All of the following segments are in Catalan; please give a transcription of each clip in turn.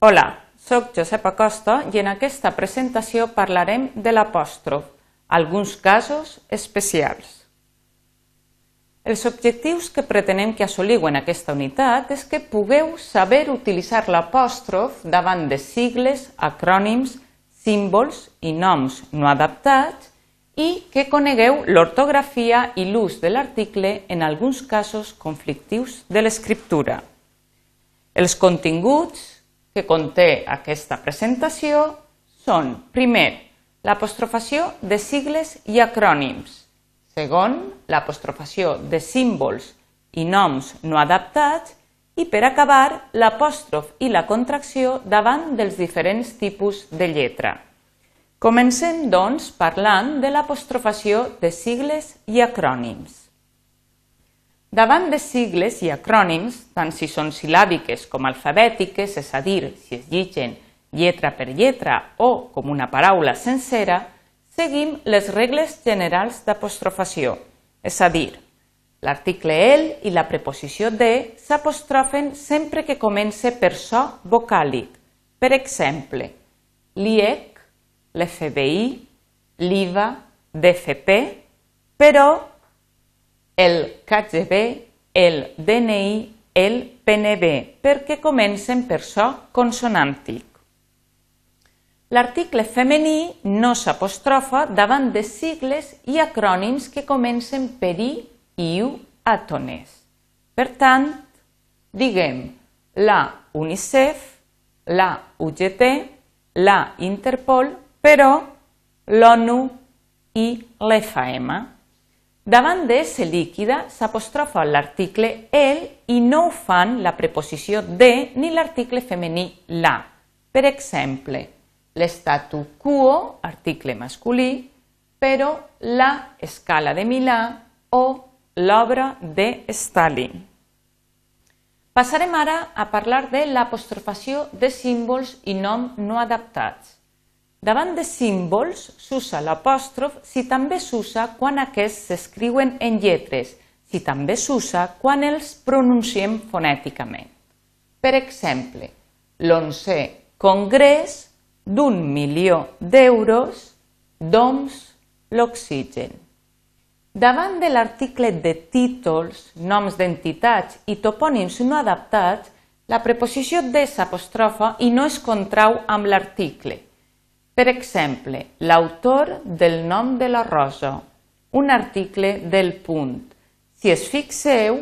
Hola, sóc Josep Acosta i en aquesta presentació parlarem de l'apòstrof, alguns casos especials. Els objectius que pretenem que assoliu en aquesta unitat és que pugueu saber utilitzar l'apòstrof davant de sigles, acrònims, símbols i noms no adaptats i que conegueu l'ortografia i l'ús de l'article en alguns casos conflictius de l'escriptura. Els continguts que conté aquesta presentació són, primer, l'apostrofació de sigles i acrònims, segon, l'apostrofació de símbols i noms no adaptats i, per acabar, l'apòstrof i la contracció davant dels diferents tipus de lletra. Comencem, doncs, parlant de l'apostrofació de sigles i acrònims. Davant de sigles i acrònims, tant si són silàbiques com alfabètiques, és a dir, si es lligen lletra per lletra o com una paraula sencera, seguim les regles generals d'apostrofació, és a dir, l'article el i la preposició de s'apostrofen sempre que comence per so vocàlic. Per exemple, l'IEC l'FBI, l'IVA, d'FP, però el KGB, el DNI, el PNB, perquè comencen per so consonàntic. L'article femení no s'apostrofa davant de sigles i acrònims que comencen per I, IU, àtones. Per tant, diguem la UNICEF, la UGT, la Interpol però l'ONU i l'FM. Davant de S líquida s'apostrofa l'article el i no ho fan la preposició de ni l'article femení la. Per exemple, l'estatu quo, article masculí, però la escala de Milà o l'obra de Stalin. Passarem ara a parlar de l'apostrofació de símbols i nom no adaptats. Davant de símbols s'usa l'apòstrof si també s'usa quan aquests s'escriuen en lletres, si també s'usa quan els pronunciem fonèticament. Per exemple, l'onzè congrés d'un milió d'euros d'oms l'oxigen. Davant de l'article de títols, noms d'entitats i topònims no adaptats, la preposició de s'apostrofa i no es contrau amb l'article. Per exemple, l'autor del nom de la rosa, un article del punt. Si es fixeu,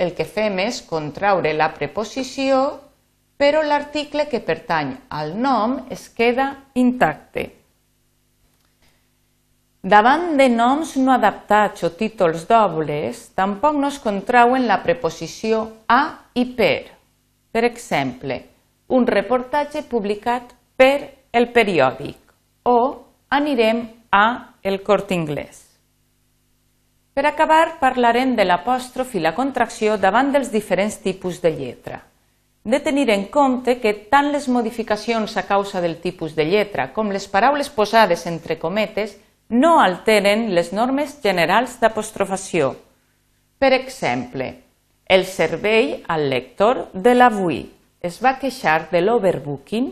el que fem és contraure la preposició, però l'article que pertany al nom es queda intacte. Davant de noms no adaptats o títols dobles, tampoc no es contrauen la preposició a i per. Per exemple, un reportatge publicat per el periòdic o anirem a el cort inglès. Per acabar, parlarem de l'apòstrof i la contracció davant dels diferents tipus de lletra. De tenir en compte que tant les modificacions a causa del tipus de lletra com les paraules posades entre cometes no alteren les normes generals d'apostrofació. Per exemple, el servei al lector de l'avui es va queixar de l'overbooking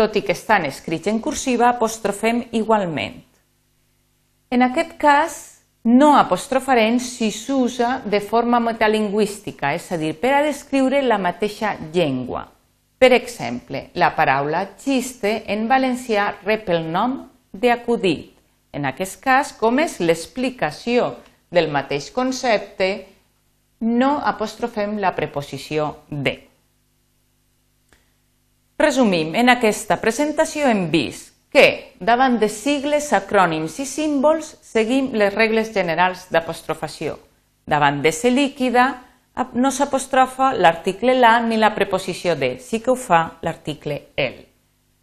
tot i que estan escrits en cursiva, apostrofem igualment. En aquest cas, no apostrofarem si s'usa de forma metalingüística, és a dir, per a descriure la mateixa llengua. Per exemple, la paraula xiste en valencià rep el nom d'acudit. En aquest cas, com és l'explicació del mateix concepte, no apostrofem la preposició de. Resumim, en aquesta presentació hem vist que davant de sigles, acrònims i símbols seguim les regles generals d'apostrofació. Davant de ser líquida no s'apostrofa l'article la ni la preposició de, sí que ho fa l'article el.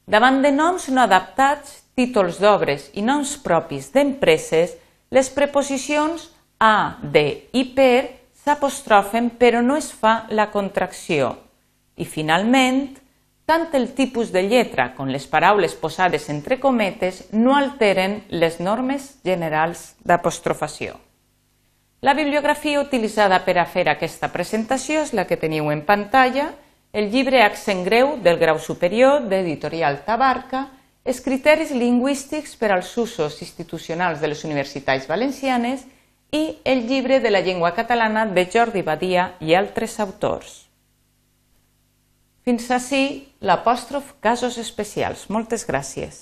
Davant de noms no adaptats, títols d'obres i noms propis d'empreses, les preposicions a, de i per s'apostrofen però no es fa la contracció. I finalment, tant el tipus de lletra com les paraules posades entre cometes no alteren les normes generals d'apostrofació. La bibliografia utilitzada per a fer aquesta presentació és la que teniu en pantalla el llibre Accent greu del grau superior d'Editorial Tabarca, els criteris lingüístics per als usos institucionals de les universitats valencianes i el llibre de la llengua catalana de Jordi Badia i altres autors. Fins ací l'apòstrof casos especials. Moltes gràcies.